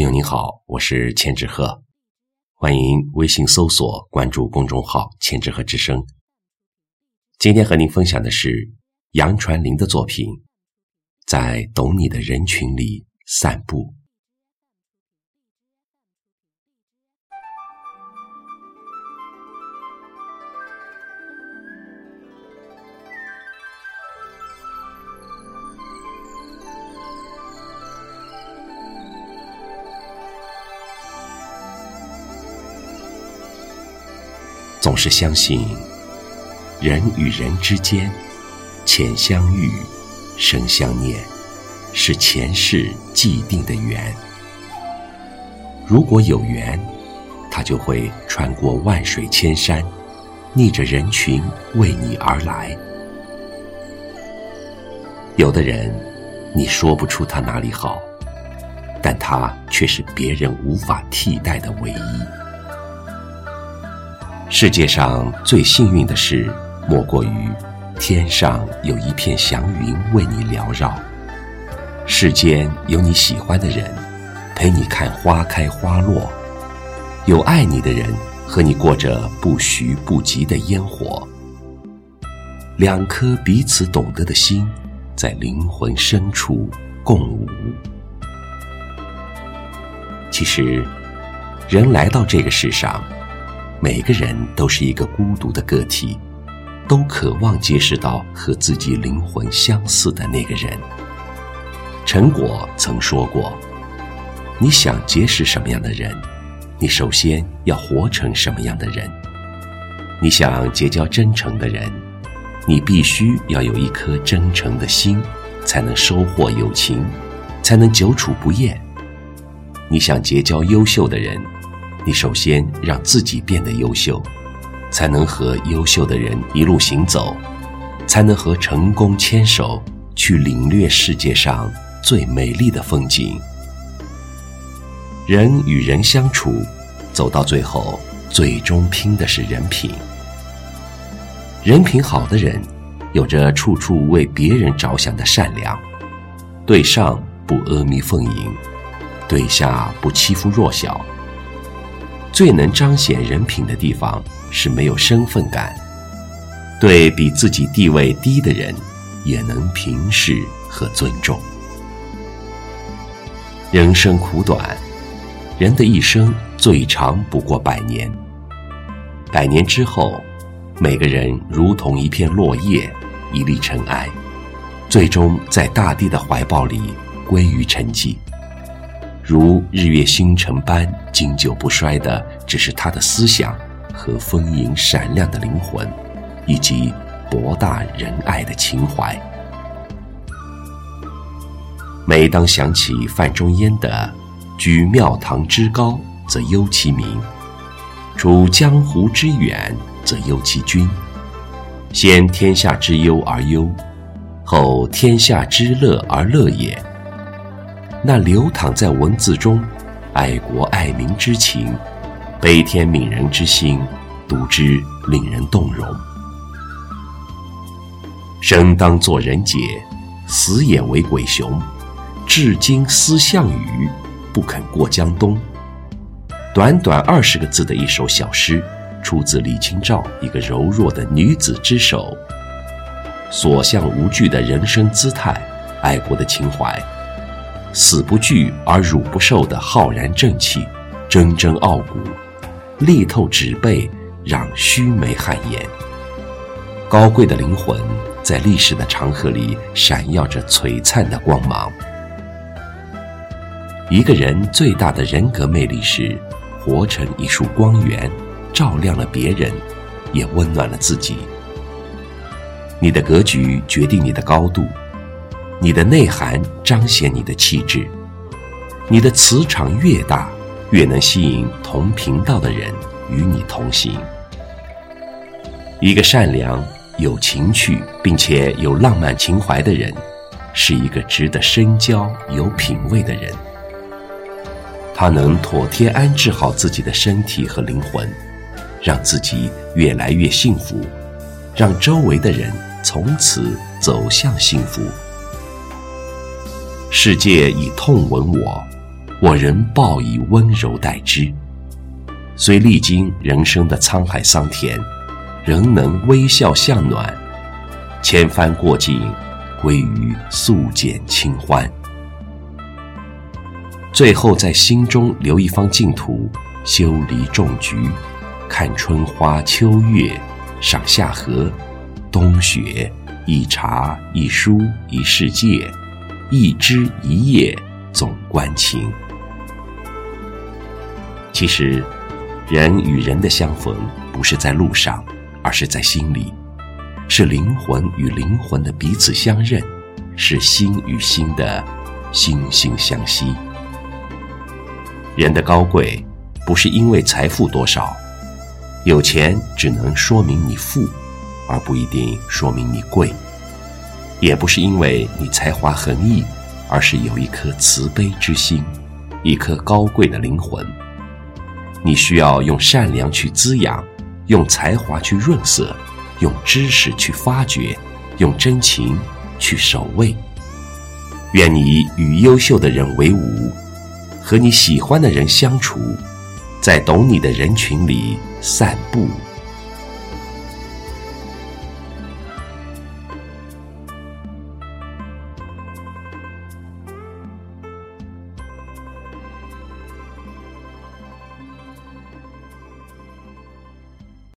朋友您好，我是千纸鹤，欢迎微信搜索关注公众号“千纸鹤之声”。今天和您分享的是杨传林的作品《在懂你的人群里散步》。总是相信，人与人之间，浅相遇，深相念，是前世既定的缘。如果有缘，他就会穿过万水千山，逆着人群为你而来。有的人，你说不出他哪里好，但他却是别人无法替代的唯一。世界上最幸运的事，莫过于天上有一片祥云为你缭绕，世间有你喜欢的人，陪你看花开花落，有爱你的人和你过着不徐不急的烟火，两颗彼此懂得的心，在灵魂深处共舞。其实，人来到这个世上。每个人都是一个孤独的个体，都渴望结识到和自己灵魂相似的那个人。陈果曾说过：“你想结识什么样的人，你首先要活成什么样的人。你想结交真诚的人，你必须要有一颗真诚的心，才能收获友情，才能久处不厌。你想结交优秀的人。”你首先让自己变得优秀，才能和优秀的人一路行走，才能和成功牵手去领略世界上最美丽的风景。人与人相处，走到最后，最终拼的是人品。人品好的人，有着处处为别人着想的善良，对上不阿弥奉迎，对下不欺负弱小。最能彰显人品的地方是没有身份感，对比自己地位低的人也能平视和尊重。人生苦短，人的一生最长不过百年。百年之后，每个人如同一片落叶，一粒尘埃，最终在大地的怀抱里归于沉寂。如日月星辰般经久不衰的，只是他的思想和丰盈闪亮的灵魂，以及博大仁爱的情怀。每当想起范仲淹的“居庙堂之高则忧其民，处江湖之远则忧其君”，先天下之忧而忧，后天下之乐而乐也。那流淌在文字中，爱国爱民之情，悲天悯人之心，读之令人动容。生当作人杰，死也为鬼雄。至今思项羽，不肯过江东。短短二十个字的一首小诗，出自李清照一个柔弱的女子之手。所向无惧的人生姿态，爱国的情怀。死不惧而辱不受的浩然正气，铮铮傲骨，力透纸背，让须眉汗颜。高贵的灵魂在历史的长河里闪耀着璀璨的光芒。一个人最大的人格魅力是，活成一束光源，照亮了别人，也温暖了自己。你的格局决定你的高度。你的内涵彰显你的气质，你的磁场越大，越能吸引同频道的人与你同行。一个善良、有情趣并且有浪漫情怀的人，是一个值得深交、有品味的人。他能妥帖安置好自己的身体和灵魂，让自己越来越幸福，让周围的人从此走向幸福。世界以痛吻我，我仍报以温柔待之。虽历经人生的沧海桑田，仍能微笑向暖，千帆过尽，归于素简清欢。最后，在心中留一方净土，修篱种菊，看春花秋月，赏夏荷，冬雪，一茶一书一世界，一枝一叶总关情。其实。人与人的相逢，不是在路上，而是在心里；是灵魂与灵魂的彼此相认，是心与心的惺惺相惜。人的高贵，不是因为财富多少，有钱只能说明你富，而不一定说明你贵；也不是因为你才华横溢，而是有一颗慈悲之心，一颗高贵的灵魂。你需要用善良去滋养，用才华去润色，用知识去发掘，用真情去守卫。愿你与优秀的人为伍，和你喜欢的人相处，在懂你的人群里散步。